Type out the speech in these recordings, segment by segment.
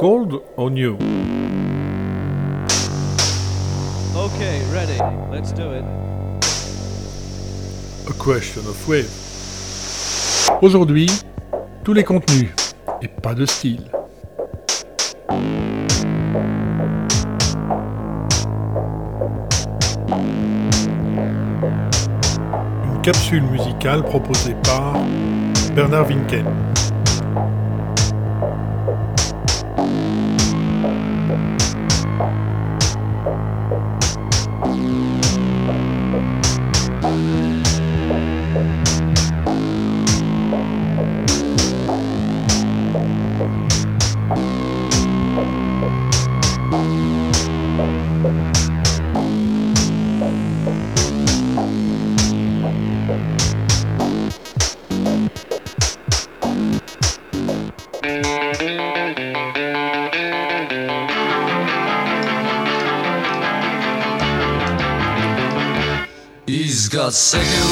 Cold or new? Okay, ready. Let's do it. A question of wave. Aujourd'hui, tous les contenus et pas de style. Une capsule musicale proposée par Bernard Winken. singing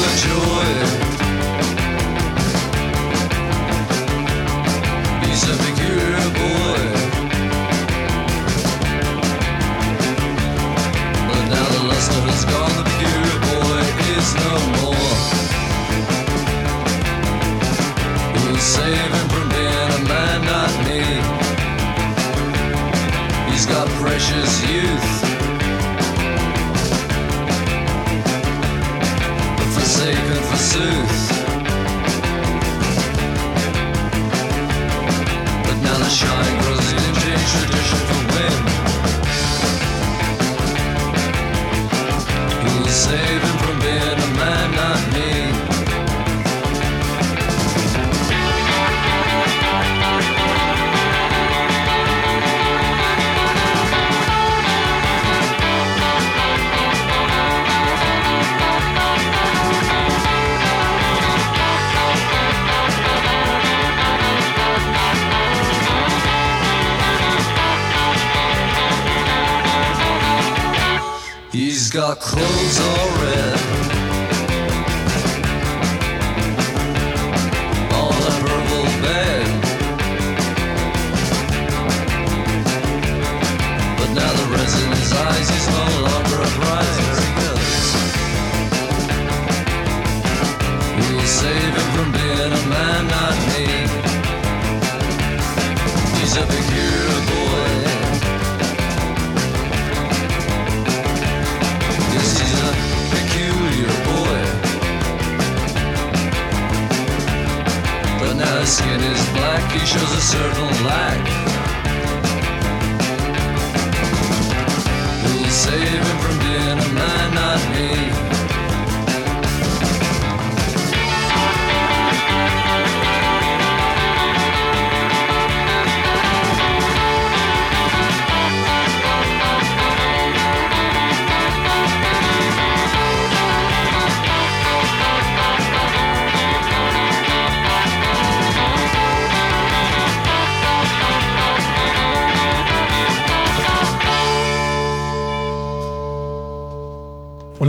saving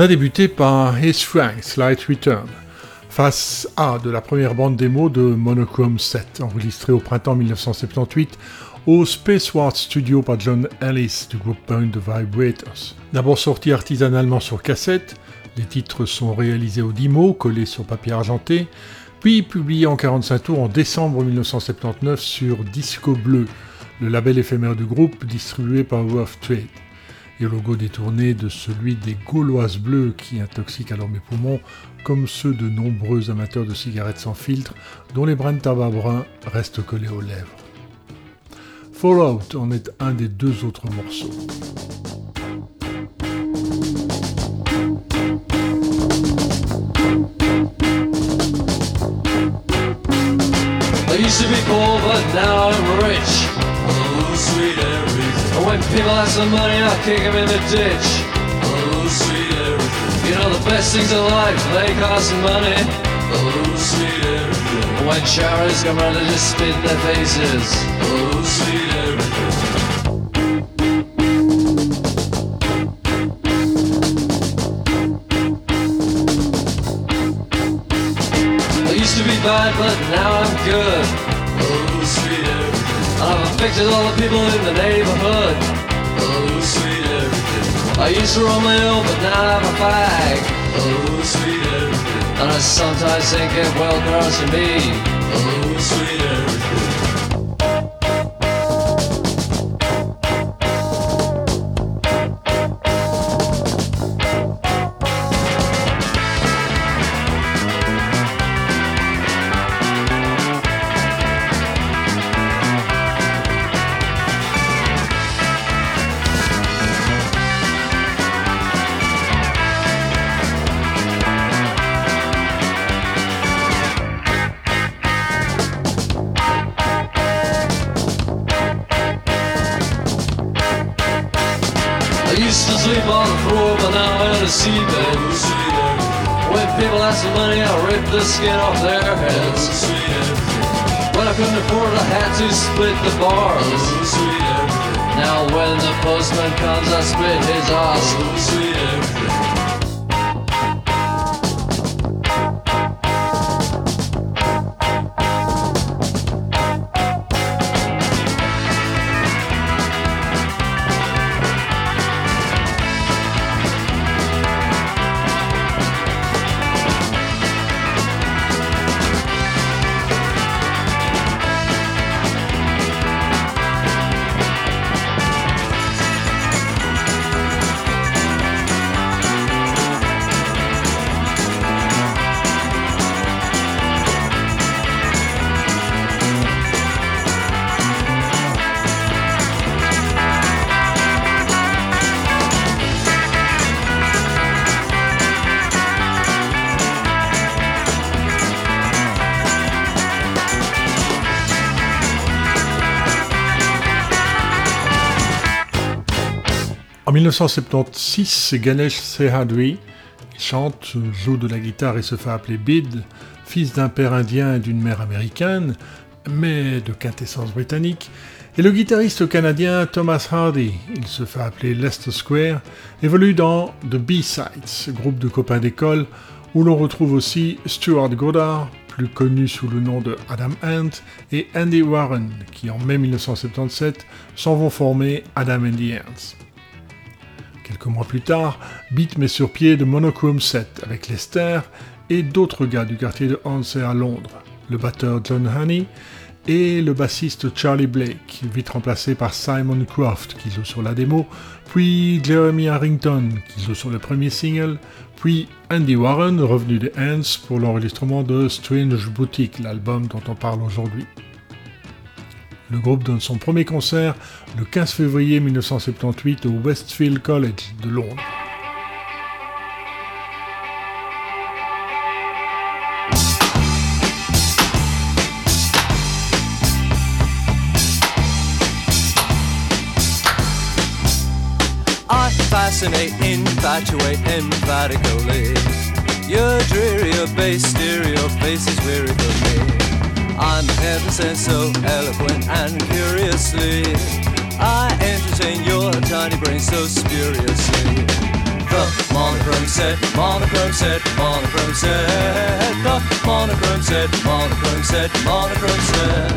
On a débuté par His Frank Slight Return, face A de la première bande démo de Monochrome 7, enregistrée au printemps 1978 au Spaceward Studio par John Ellis du groupe punk The Vibrators. D'abord sorti artisanalement sur cassette, les titres sont réalisés au Dimo, collés sur papier argenté, puis publiés en 45 tours en décembre 1979 sur Disco Bleu, le label éphémère du groupe distribué par Rough Trade et logo détourné de celui des Gauloises bleues qui intoxiquent alors mes poumons, comme ceux de nombreux amateurs de cigarettes sans filtre dont les brins de tabac brun restent collés aux lèvres. Fallout en est un des deux autres morceaux. When people have some money, I kick them in the ditch. Oh, sweet everything. You know the best things in life, they cost money. Oh, sweet everything. When charities come round, they just spit in their faces. Oh, sweet everything. I used to be bad, but now I'm good. Respected all the people in the neighborhood. Oh, sweet everything. I used to roll my own, but now I'm a fag. Oh, sweet everything. And I sometimes think it well grows to me. Oh, sweet everything. Money, I rip the skin off their heads. When I couldn't afford, I had to split the bars. Now when the postman comes, I split his ass. 1976, c'est Ganesh Sehadri chante, joue de la guitare et se fait appeler Bid, fils d'un père indien et d'une mère américaine, mais de quintessence britannique, et le guitariste canadien Thomas Hardy, il se fait appeler Leicester Square, évolue dans The B-Sides, groupe de copains d'école, où l'on retrouve aussi Stuart Goddard, plus connu sous le nom de Adam Ant, et Andy Warren, qui en mai 1977 s'en vont former Adam and the Ants. Quelques mois plus tard, Beat met sur pied de Monochrome 7 avec Lester et d'autres gars du quartier de Hansey à Londres, le batteur John Honey et le bassiste Charlie Blake, vite remplacé par Simon Croft qui joue sur la démo, puis Jeremy Harrington qui joue sur le premier single, puis Andy Warren revenu des Ants pour l'enregistrement de Strange Boutique, l'album dont on parle aujourd'hui. Le groupe donne son premier concert le 15 février 1978 au Westfield College de Londres. Fascinate, infatuate, emphatically. Your dreary, your stereo is weary for. I'm ever since so eloquent and curiously. I entertain your tiny brain so spuriously. The monochrome set, monochrome set, monochrome set. The monochrome set, monochrome set, monochrome set.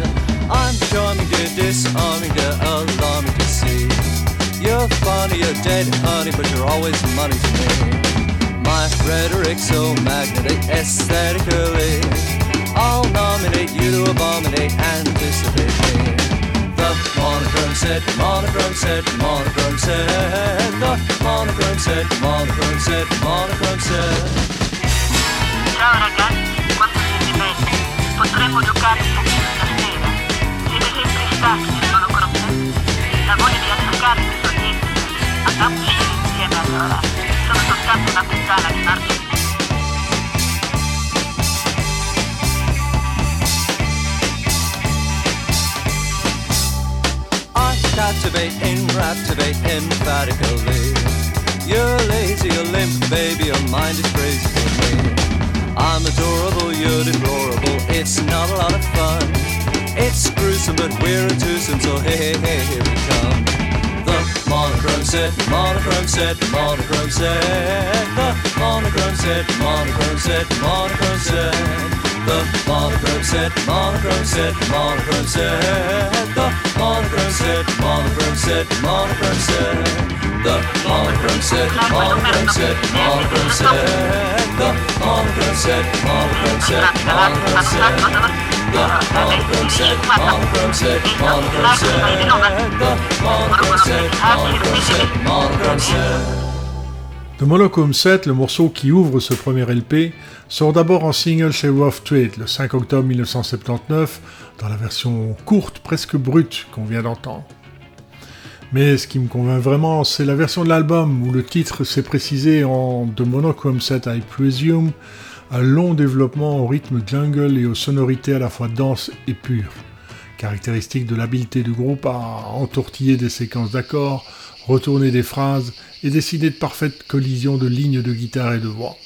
I'm charming, dear, disarming, dear, alarming to see. You're funny, you're dead, honey, but you're always money to me. My rhetoric so magnetic, aesthetically. I'll nominate you to abominate, anticipate me. The monochrome set, monochrome set, monochrome set. The monochrome set, monochrome set, monochrome set. Ciao ragazzi, quanto siete belli. Potremmo giocare un pochino stasera. Siete sempre stati nel monochrome? La voglia di attaccarmi mi sorprende. Andiamo a uscire insieme allora. Enraptivate, emphatically. You're lazy, you're limp, baby, your mind is crazy for me. I'm adorable, you're deplorable, it's not a lot of fun. It's gruesome, but we're a twosome, so hey, hey, hey, here we come. The monochrome set, monochrome set, monochrome set. The monochrome set, monochrome set, monochrome set. The monochrome set, monochrome set, monochrome set. The monochrome set, monochrome set, monochrome set. The monochrome set, monochrome set, monochrome set. The monochrome set, monochrome set, monochrome set. The monochrome set, monochrome set, monochrome set. Monochrome set, monochrome set, monochrome set. The Monochrome Set, le morceau qui ouvre ce premier LP, sort d'abord en single chez Rough Trade le 5 octobre 1979, dans la version courte, presque brute qu'on vient d'entendre. Mais ce qui me convainc vraiment, c'est la version de l'album où le titre s'est précisé en The Monochrome Set I Presume, un long développement au rythme jungle et aux sonorités à la fois denses et pures, caractéristique de l'habileté du groupe à entortiller des séquences d'accords, retourner des phrases et décider de parfaites collisions de lignes de guitare et de voix.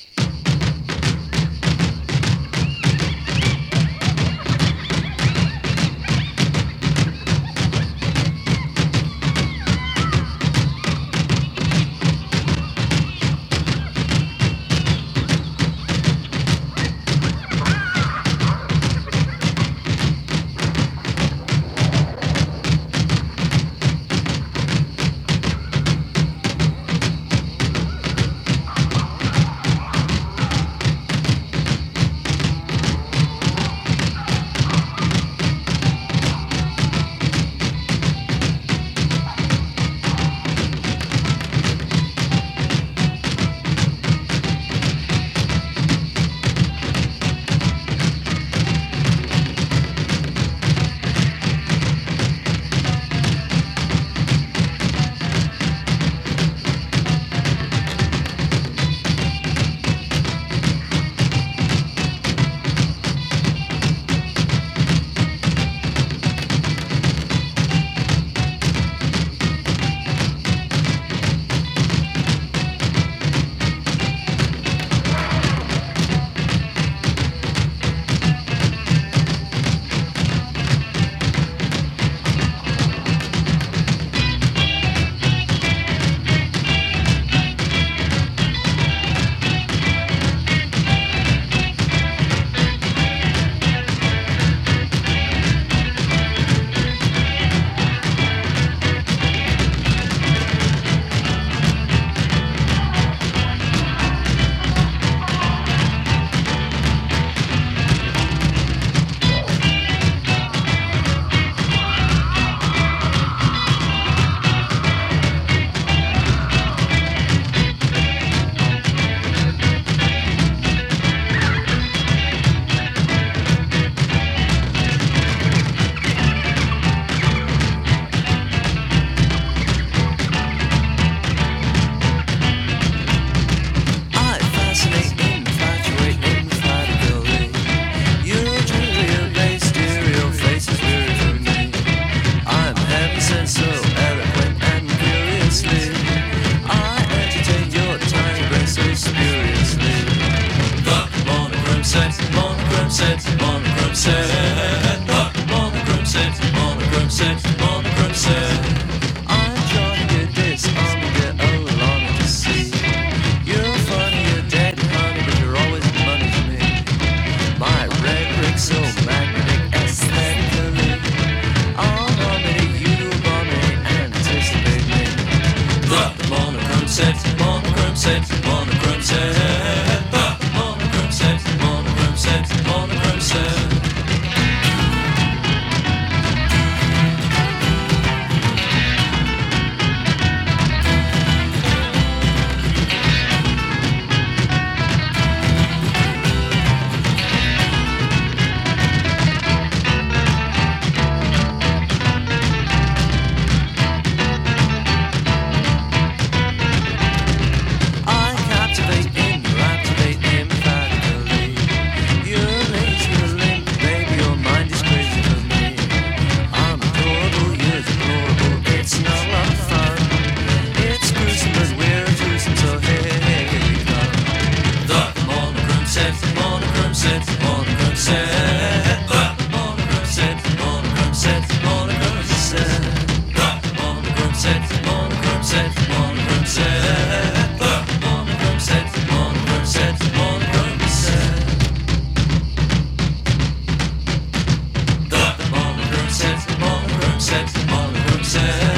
sex, all the them said.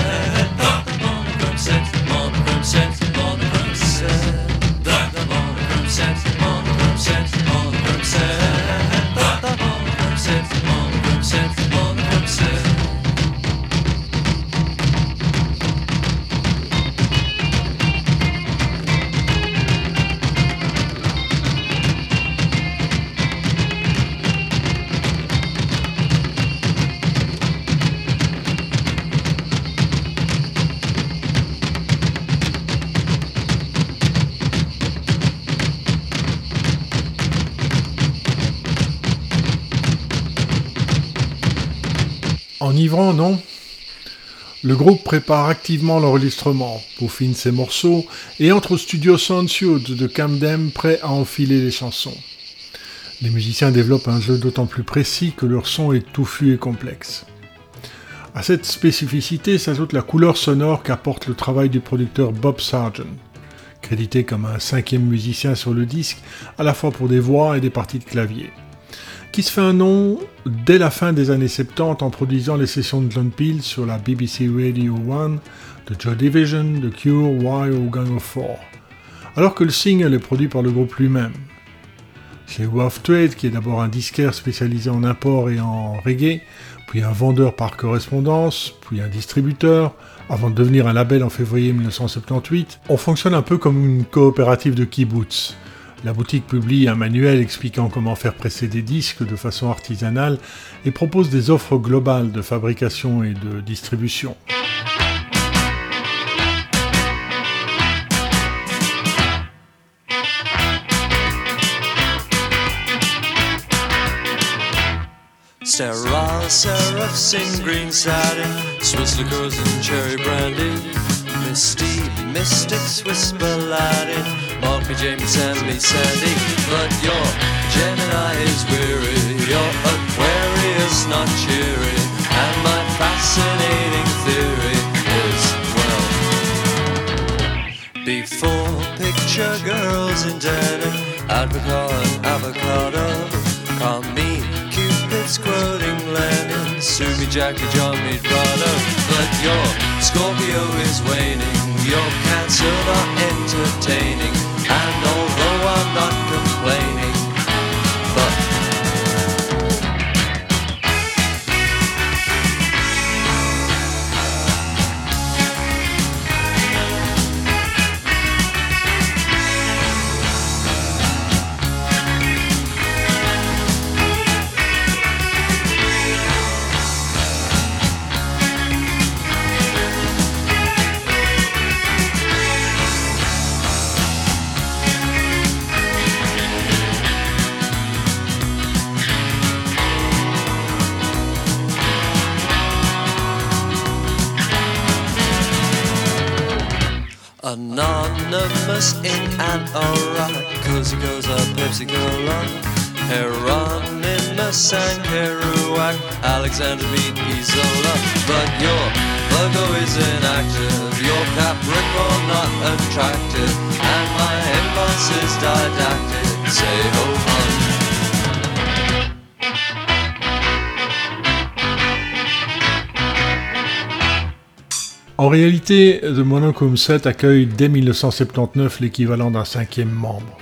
Le groupe prépare activement l'enregistrement, peaufine ses morceaux et entre au studio Soundsuit de Camden prêt à enfiler les chansons. Les musiciens développent un jeu d'autant plus précis que leur son est touffu et complexe. À cette spécificité s'ajoute la couleur sonore qu'apporte le travail du producteur Bob Sargent, crédité comme un cinquième musicien sur le disque, à la fois pour des voix et des parties de clavier qui se fait un nom dès la fin des années 70 en produisant les sessions de John Peel sur la BBC Radio 1, de Joy Division, de Cure, Why ou Gang of Four, alors que le single est produit par le groupe lui-même. Chez Wolf Trade, qui est d'abord un disquaire spécialisé en import et en reggae, puis un vendeur par correspondance, puis un distributeur, avant de devenir un label en février 1978, on fonctionne un peu comme une coopérative de kibbutz, la boutique publie un manuel expliquant comment faire presser des disques de façon artisanale et propose des offres globales de fabrication et de distribution. Misty mystics whisper Latin. Mark me James and me Sandy, but your Gemini is weary, your Aquarius not cheery, and my fascinating theory is well. Before picture girls in denim, advocate avocado, call me Cupid's quoting Lenin, sue me Jackie John me Prado, but your Scorpio is waning, your Cancer not entertaining. And although I'm not complaining, En réalité, The Monochrome Set accueille dès 1979 l'équivalent d'un cinquième membre.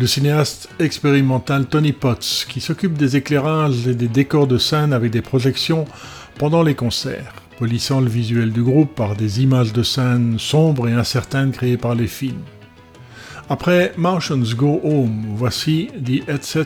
Le cinéaste expérimental Tony Potts, qui s'occupe des éclairages et des décors de scène avec des projections pendant les concerts, polissant le visuel du groupe par des images de scène sombres et incertaines créées par les films. Après Martians Go Home, voici The Etc.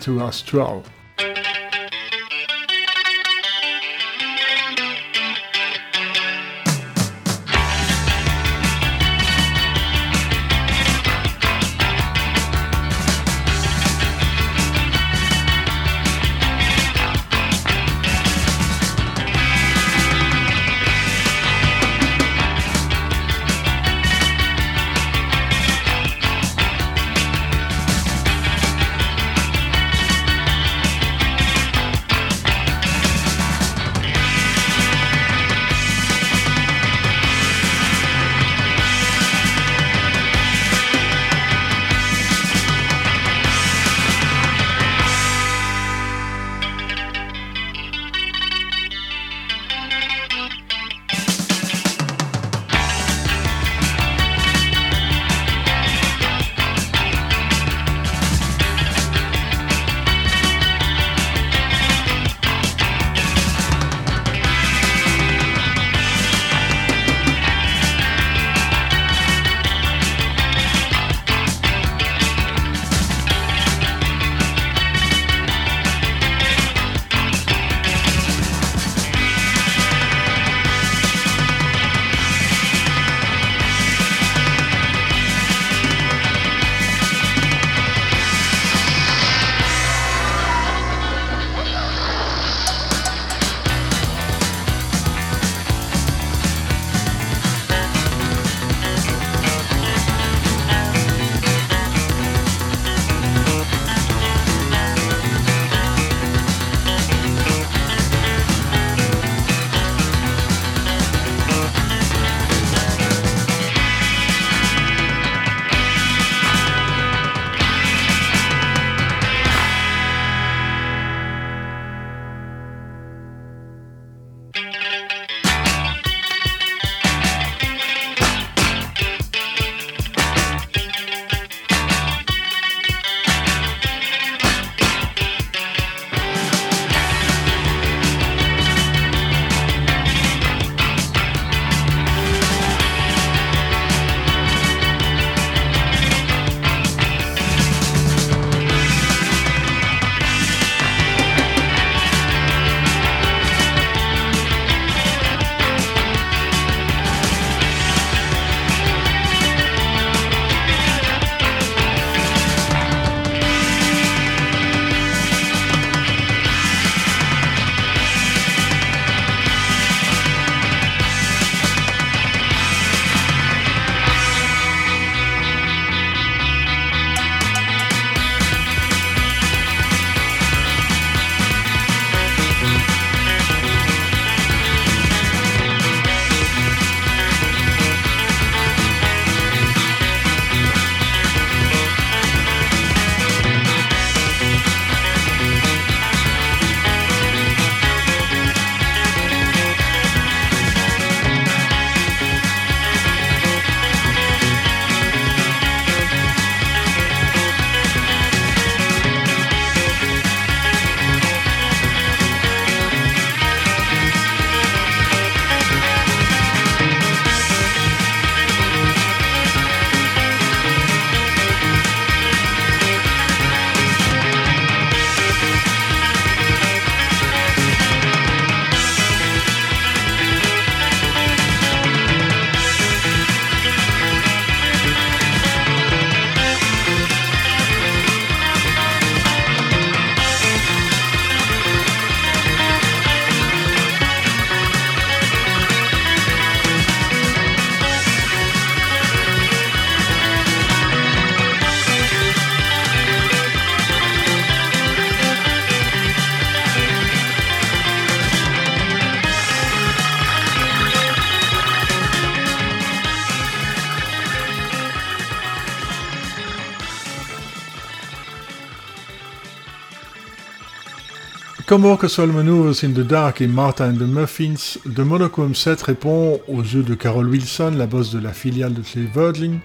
Comme Orchestral Maneuvers in the Dark et Martha and the Muffins, The Monochrome Set répond, aux yeux de Carol Wilson, la boss de la filiale de chez Virgin,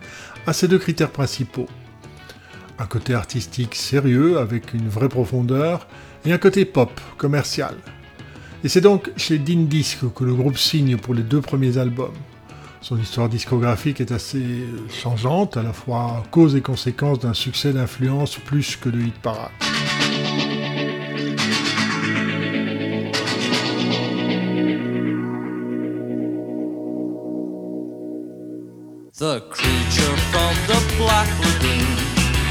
à ces deux critères principaux. Un côté artistique sérieux, avec une vraie profondeur, et un côté pop, commercial. Et c'est donc chez Dean Disc que le groupe signe pour les deux premiers albums. Son histoire discographique est assez changeante, à la fois cause et conséquence d'un succès d'influence plus que de hit parade. The creature from the black lagoon.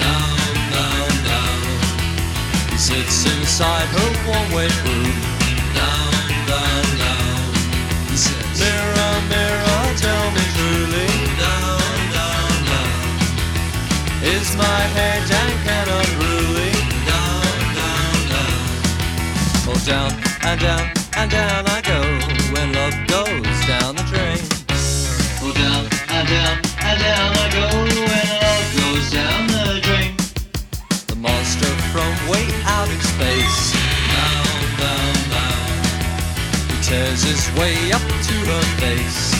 Down, down, down. He sits inside her one-way room. Down, down, down. He says, Mirror, mirror, tell me truly. Down, down, down. Is my head dank and unruly? Down, down, down. Oh, down and down and down down down I go goes down the drain. The monster from way out in space. He tears his way up to her face.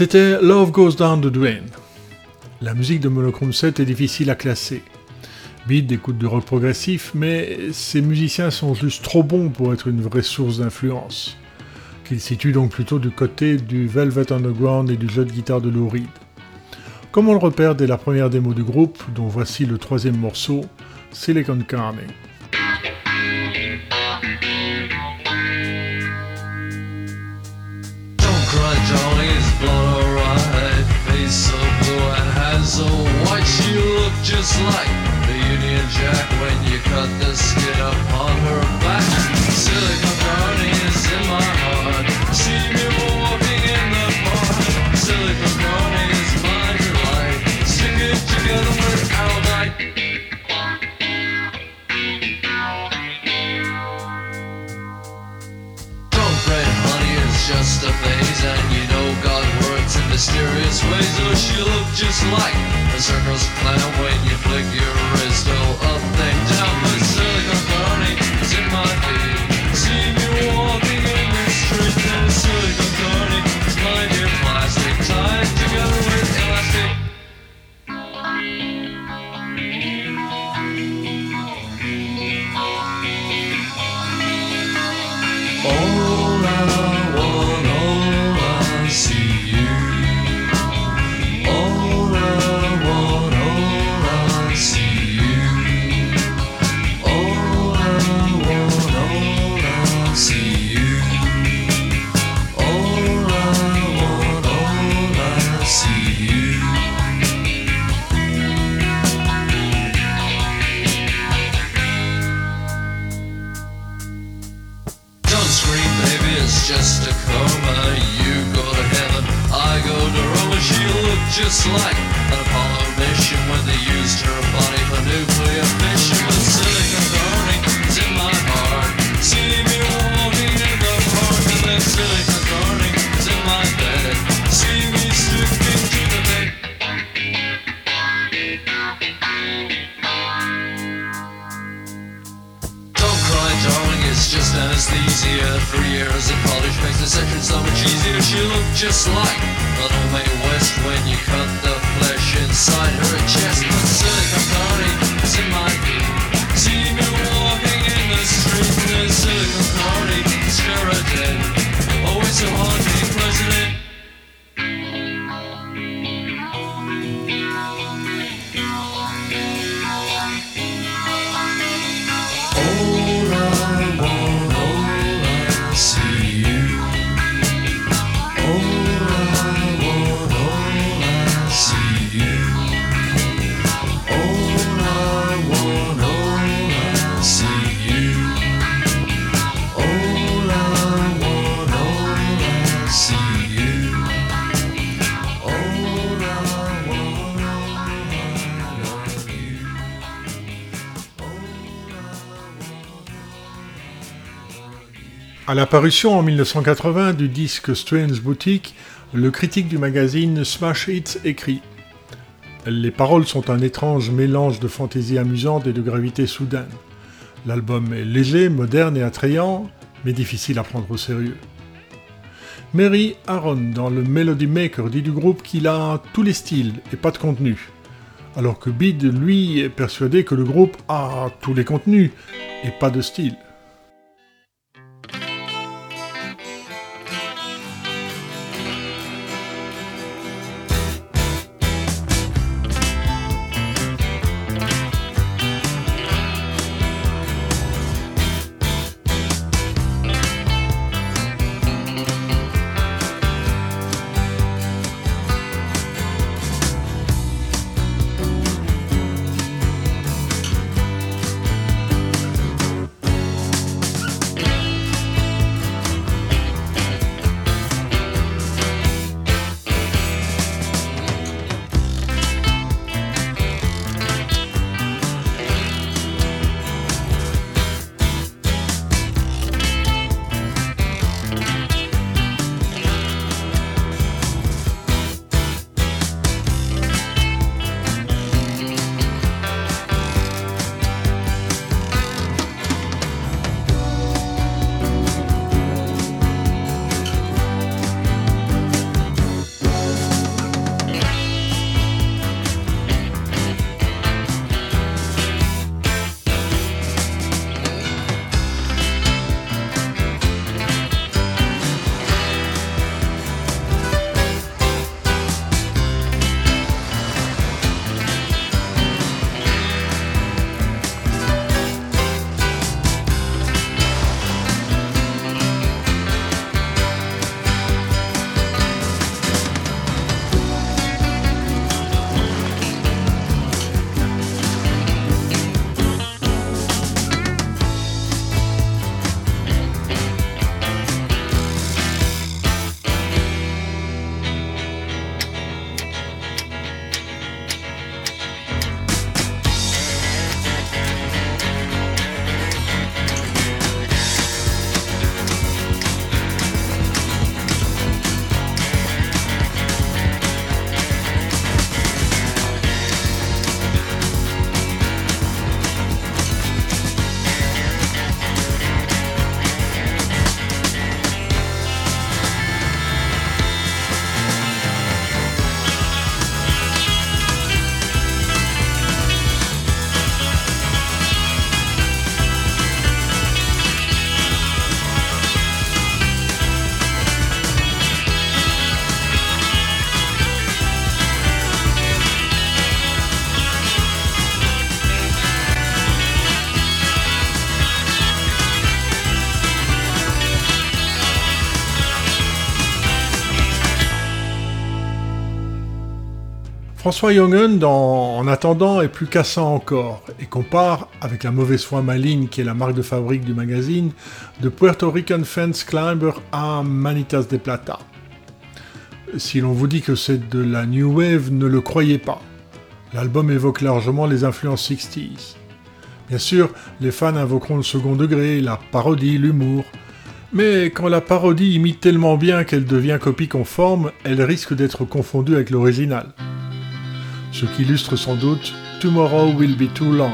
C'était Love Goes Down the Drain. La musique de Monochrome 7 est difficile à classer. Beat d'écoute de rock progressif, mais ces musiciens sont juste trop bons pour être une vraie source d'influence. Qu'ils situent donc plutôt du côté du Velvet Underground et du jeu de guitare de Lou Reed. Comme on le repère dès la première démo du groupe, dont voici le troisième morceau, Silicon Carne. So white. She looked just like the Union Jack when you cut the skin up on her mysterious ways. Oh, she looked just like a circus clown when you flick your wrist. Oh, up and down, À l'apparition en 1980 du disque Strange Boutique, le critique du magazine Smash Hits écrit Les paroles sont un étrange mélange de fantaisie amusante et de gravité soudaine. L'album est léger, moderne et attrayant, mais difficile à prendre au sérieux. Mary Aaron, dans le Melody Maker, dit du groupe qu'il a tous les styles et pas de contenu, alors que Bid, lui, est persuadé que le groupe a tous les contenus et pas de style. François Jongen, dans En attendant, est plus cassant encore et compare, avec la mauvaise foi maligne qui est la marque de fabrique du magazine, de Puerto Rican Fence Climber à Manitas de Plata. Si l'on vous dit que c'est de la New Wave, ne le croyez pas. L'album évoque largement les influences 60s. Bien sûr, les fans invoqueront le second degré, la parodie, l'humour. Mais quand la parodie imite tellement bien qu'elle devient copie conforme, elle risque d'être confondue avec l'original ce qui illustre sans doute Tomorrow Will Be Too Long.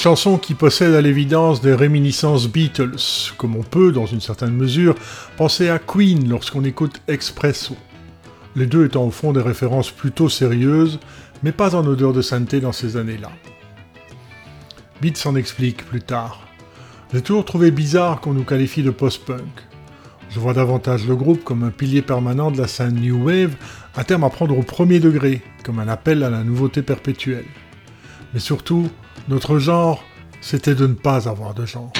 Chanson qui possède à l'évidence des réminiscences Beatles, comme on peut, dans une certaine mesure, penser à Queen lorsqu'on écoute Expresso. Les deux étant au fond des références plutôt sérieuses, mais pas en odeur de sainteté dans ces années-là. Beat s'en explique plus tard. J'ai toujours trouvé bizarre qu'on nous qualifie de post-punk. Je vois davantage le groupe comme un pilier permanent de la scène New Wave, un terme à prendre au premier degré, comme un appel à la nouveauté perpétuelle. Mais surtout, notre genre, c'était de ne pas avoir de genre.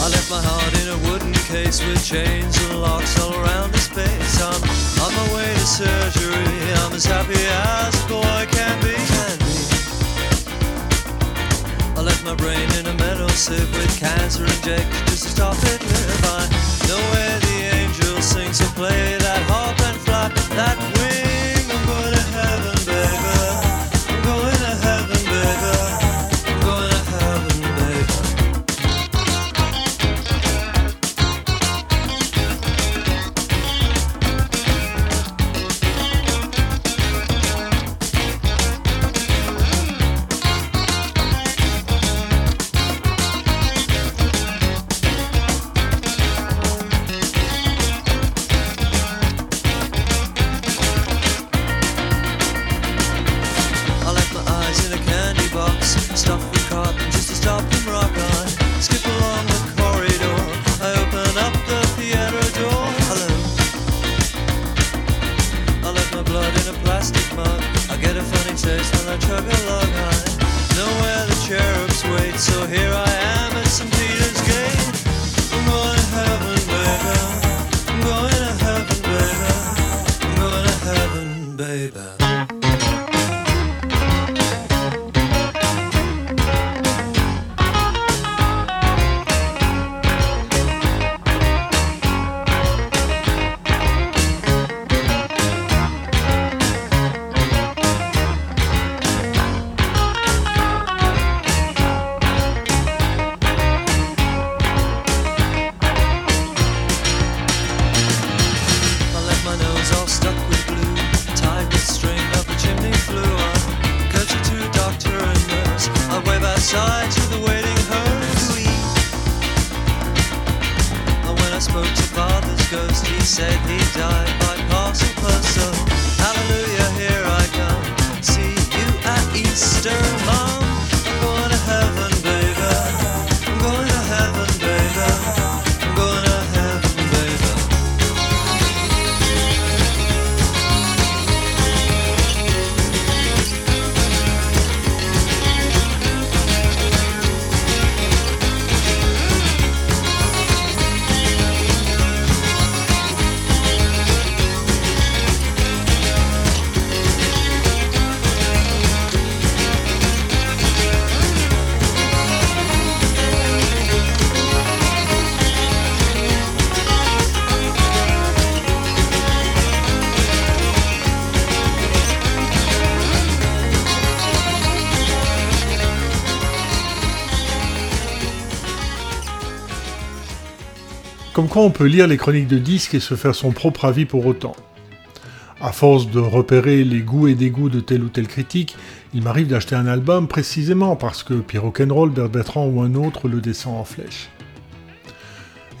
I left my heart in a wooden case with chains and locks all around the space. I'm on my way to surgery. I'm as happy as a boy can be. Can be. I left my brain in a metal sieve with cancer injected just to stop To father's ghost. He said he died. On peut lire les chroniques de disques et se faire son propre avis pour autant. À force de repérer les goûts et dégoûts de tel ou tel critique, il m'arrive d'acheter un album précisément parce que Pierre Rock'n'Roll, Bert Bertrand ou un autre le descend en flèche.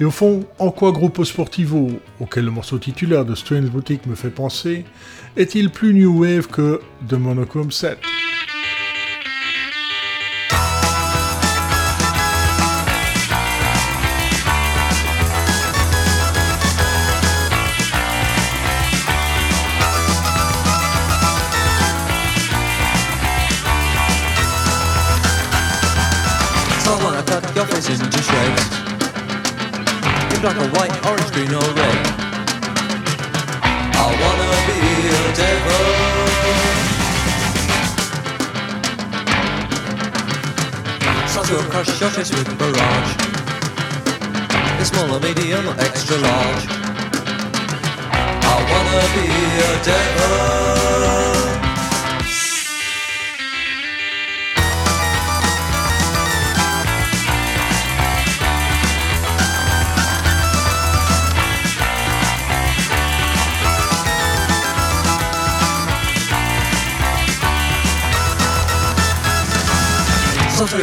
Et au fond, en quoi Gruppo Sportivo, auquel le morceau titulaire de Strange Boutique me fait penser, est-il plus New Wave que The Monochrome 7 black or white, orange, green or red. I wanna be a devil. Start to crush your face with barrage. It's small or medium or extra large. I wanna be a devil.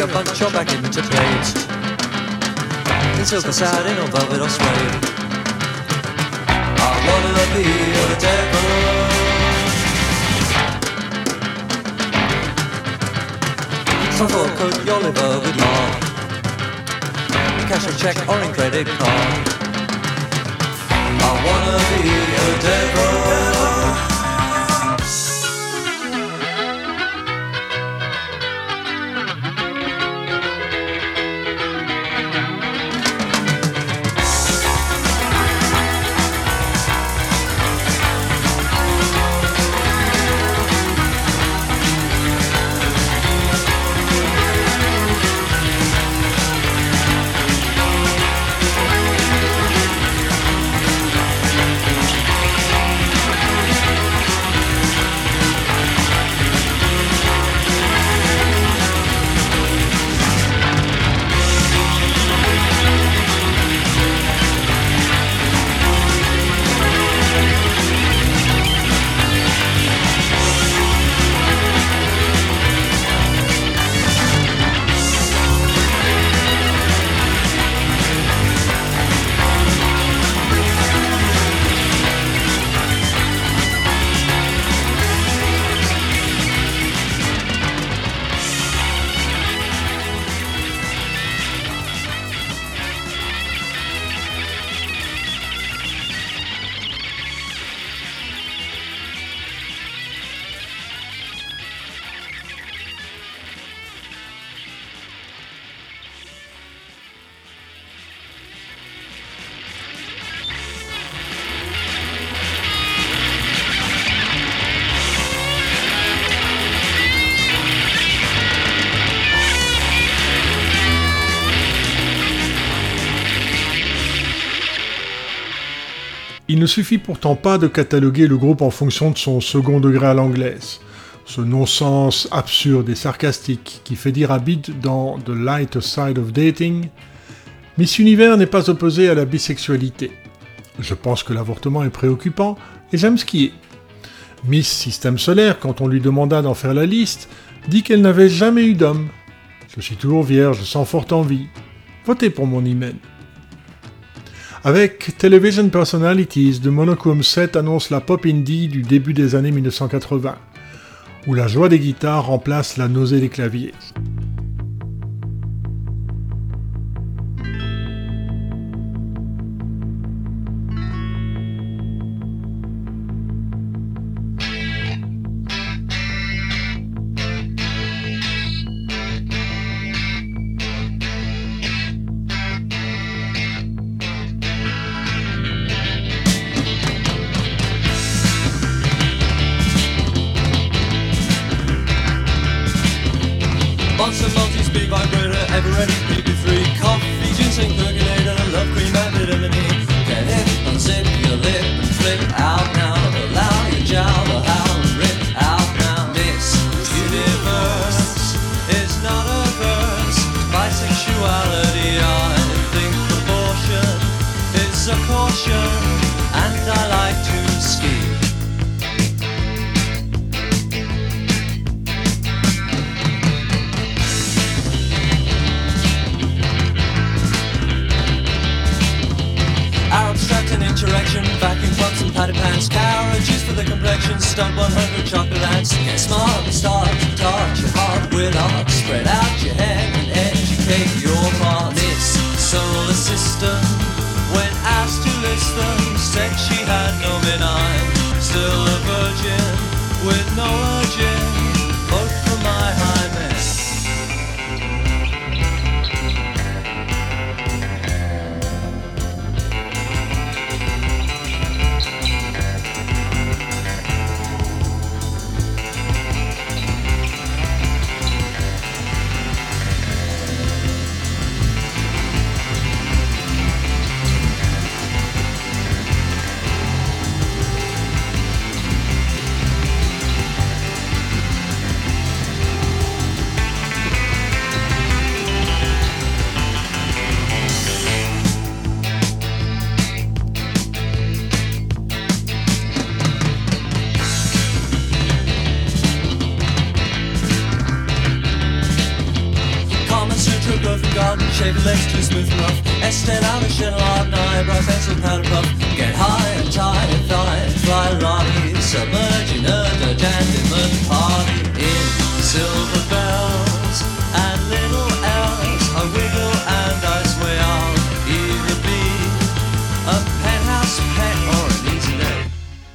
A bunch or back into plates In silk or satin or velvet or suede I wanna be a devil. Some a coat your liver with lard Cash or check or in credit card. I wanna be a devil ne suffit pourtant pas de cataloguer le groupe en fonction de son second degré à l'anglaise, ce non-sens absurde et sarcastique qui fait dire à Beat dans The Light Side of Dating Miss Univers n'est pas opposé à la bisexualité. Je pense que l'avortement est préoccupant et j'aime est. Miss Système Solaire, quand on lui demanda d'en faire la liste, dit qu'elle n'avait jamais eu d'homme. Je suis toujours vierge, sans forte envie. Votez pour mon hymen. Avec Television Personalities, The Monochrome 7 annonce la pop indie du début des années 1980, où la joie des guitares remplace la nausée des claviers. Lots and lots of speed vibrator, ever ready, BB3, coffee, ginseng, burger. Tidy pants, carriages for the complexion, stunt 100 chocolate ants. Get smart and start to touch your heart with art. Spread out your head and educate your part. This solar system, when asked to list them, said she had no benign. Still a virgin with no urging, vote for my high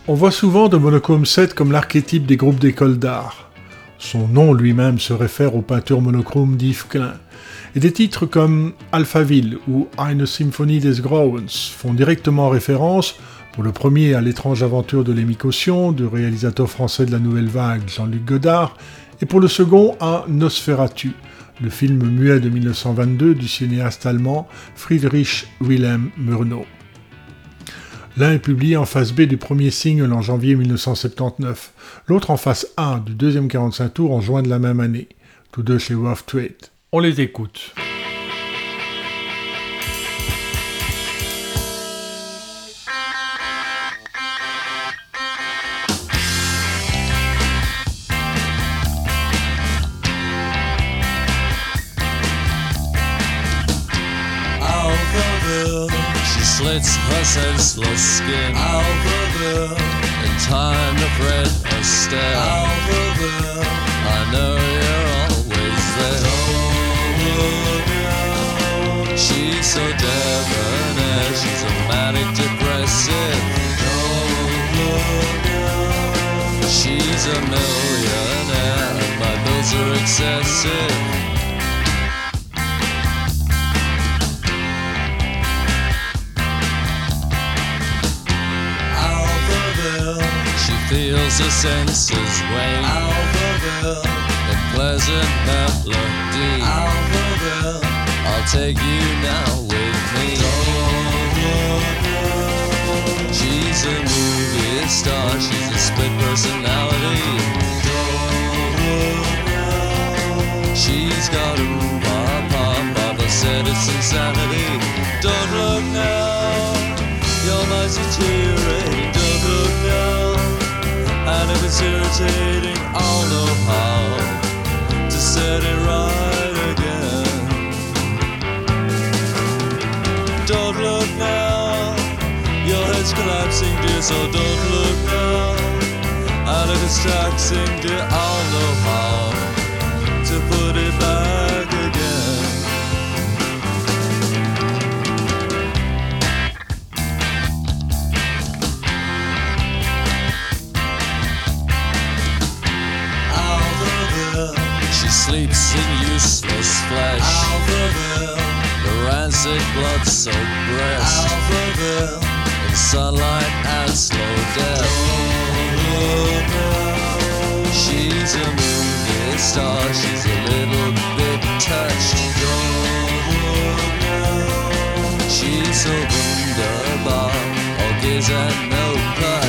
on. Voit souvent de Monochrome 7 comme l'archétype des groupes d'école d'art. Son nom lui-même se réfère aux peintures monochromes d'Yves Klein. Et des titres comme Alphaville ou Eine Symphonie des Grauens font directement référence, pour le premier à l'étrange aventure de l'émicaution du réalisateur français de la Nouvelle Vague Jean-Luc Godard, et pour le second à Nosferatu, le film muet de 1922 du cinéaste allemand Friedrich Wilhelm Murnau. L'un est publié en face B du premier single en janvier 1979, l'autre en face A du deuxième 45 tours en juin de la même année, tous deux chez Rough Trade. On les écoute. slits herself slut skin. Out girl in time to Fred Astaire out the girl I know She's so debonair, she's a manic depressive. She's a millionaire, and my bills are excessive. Alphaville. She feels her senses wane. Alphaville. In pleasant melody. Alphaville. I'll take you now with me. She's a movie star. She's a split personality. She's got a. Papa said it's insanity. Don't look now. Don't look now. And if it's irritating, I'll know how to set it right head's dear, so don't look now. And if it's taxing, dear, I'll know how to put it back again. Alphaville. She sleeps in useless flesh. Alphaville. The rancid blood soaked breast. Alphaville. Sunlight and slow death. She's a movie star. She's a little bit touched. She's so wunderbar. All gaze and no clutch.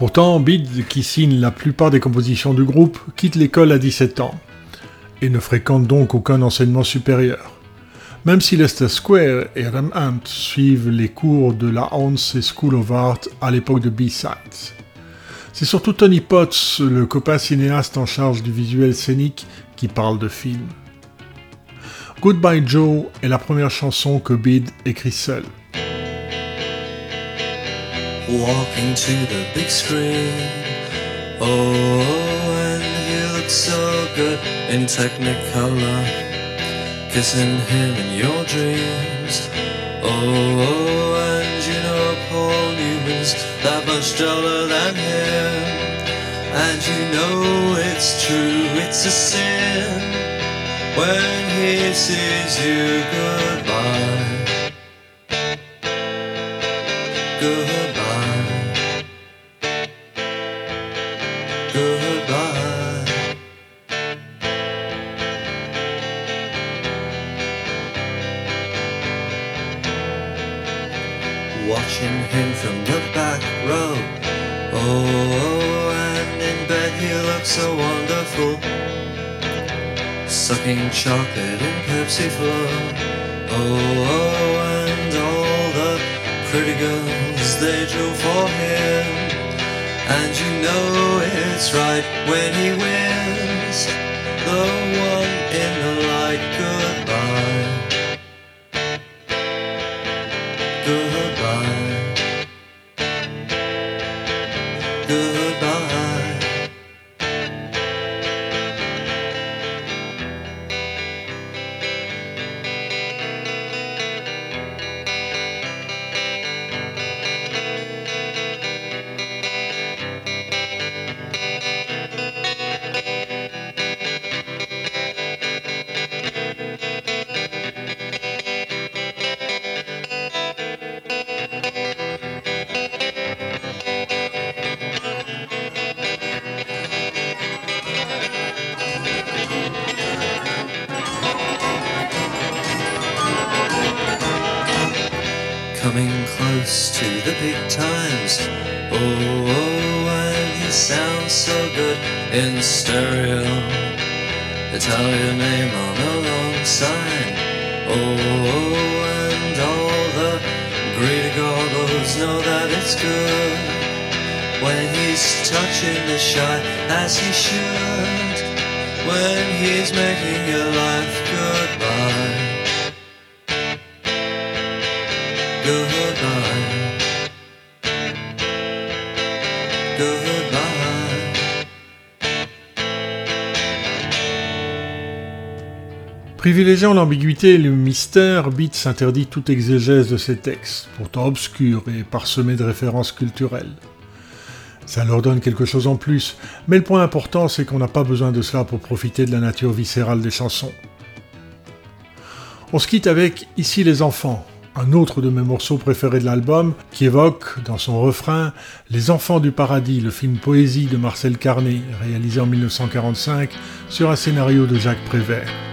Pourtant, Bid, qui signe la plupart des compositions du groupe, quitte l'école à 17 ans et ne fréquente donc aucun enseignement supérieur. Même si Leicester Square et Rem Hunt suivent les cours de la Hanse School of Art à l'époque de B-Sides. C'est surtout Tony Potts, le copain cinéaste en charge du visuel scénique, qui parle de film. Goodbye Joe est la première chanson que Bid écrit seul. Walking to the big screen. Oh, and you look so good in Technicolor, kissing him in your dreams. Oh, and you know Paul Newman's that much duller than him. And you know it's true, it's a sin when he sees you goodbye. Goodbye. Him from the back row. Oh, and in bed he looks so wonderful. Sucking chocolate and Pepsi Flow. Oh, and all the pretty girls they drew for him. And you know it's right when he wins. The one in the light, goodbye. Goodbye. Privilégiant l'ambiguïté et le mystère, Beat s'interdit toute exégèse de ses textes, pourtant obscurs et parsemés de références culturelles. Ça leur donne quelque chose en plus, mais le point important c'est qu'on n'a pas besoin de cela pour profiter de la nature viscérale des chansons. On se quitte avec Ici les enfants, un autre de mes morceaux préférés de l'album, qui évoque, dans son refrain, Les Enfants du Paradis, le film Poésie de Marcel Carné, réalisé en 1945 sur un scénario de Jacques Prévert.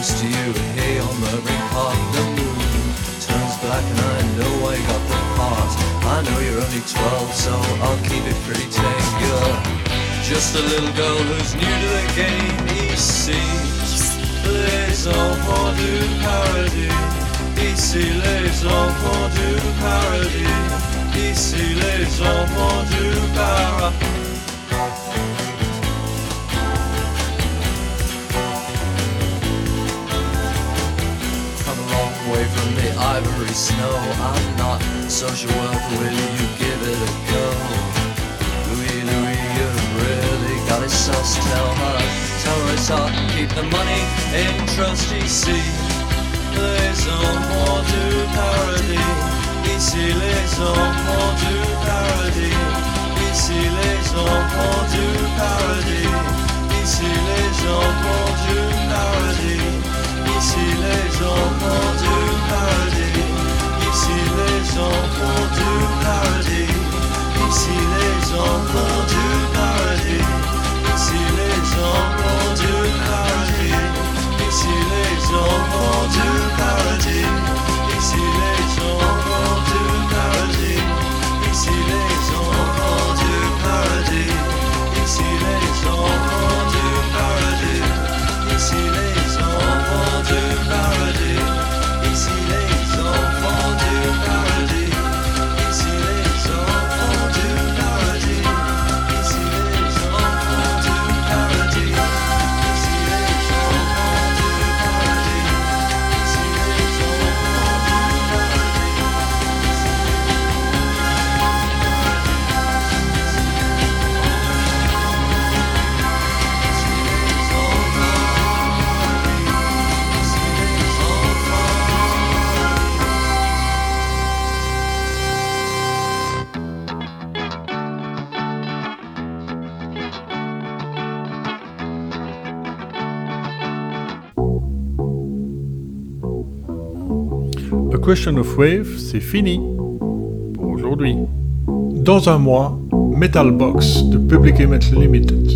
I to you here on the Murray Park, the moon turns black and I know I got the part. I know you're only 12, so I'll keep it pretty tame. You're just a little girl who's new to the game. Ici, les enfants du paradis. Ici, les enfants du paradis. Ici, les enfants du paradis. Ivory snow. I'm not social worth, will you give it a go? Louis, Louis, you've really got it sus. Tell her, tell her it's hot. Keep the money in trusty C. Les hommes du paradis. Ici les hommes du paradis. Ici les hommes du paradis. Ici les hommes du paradis. Ici les hommes du paradis. Ici les Question of Wave, c'est fini pour aujourd'hui. Dans un mois, Metal Box de Public Image Limited.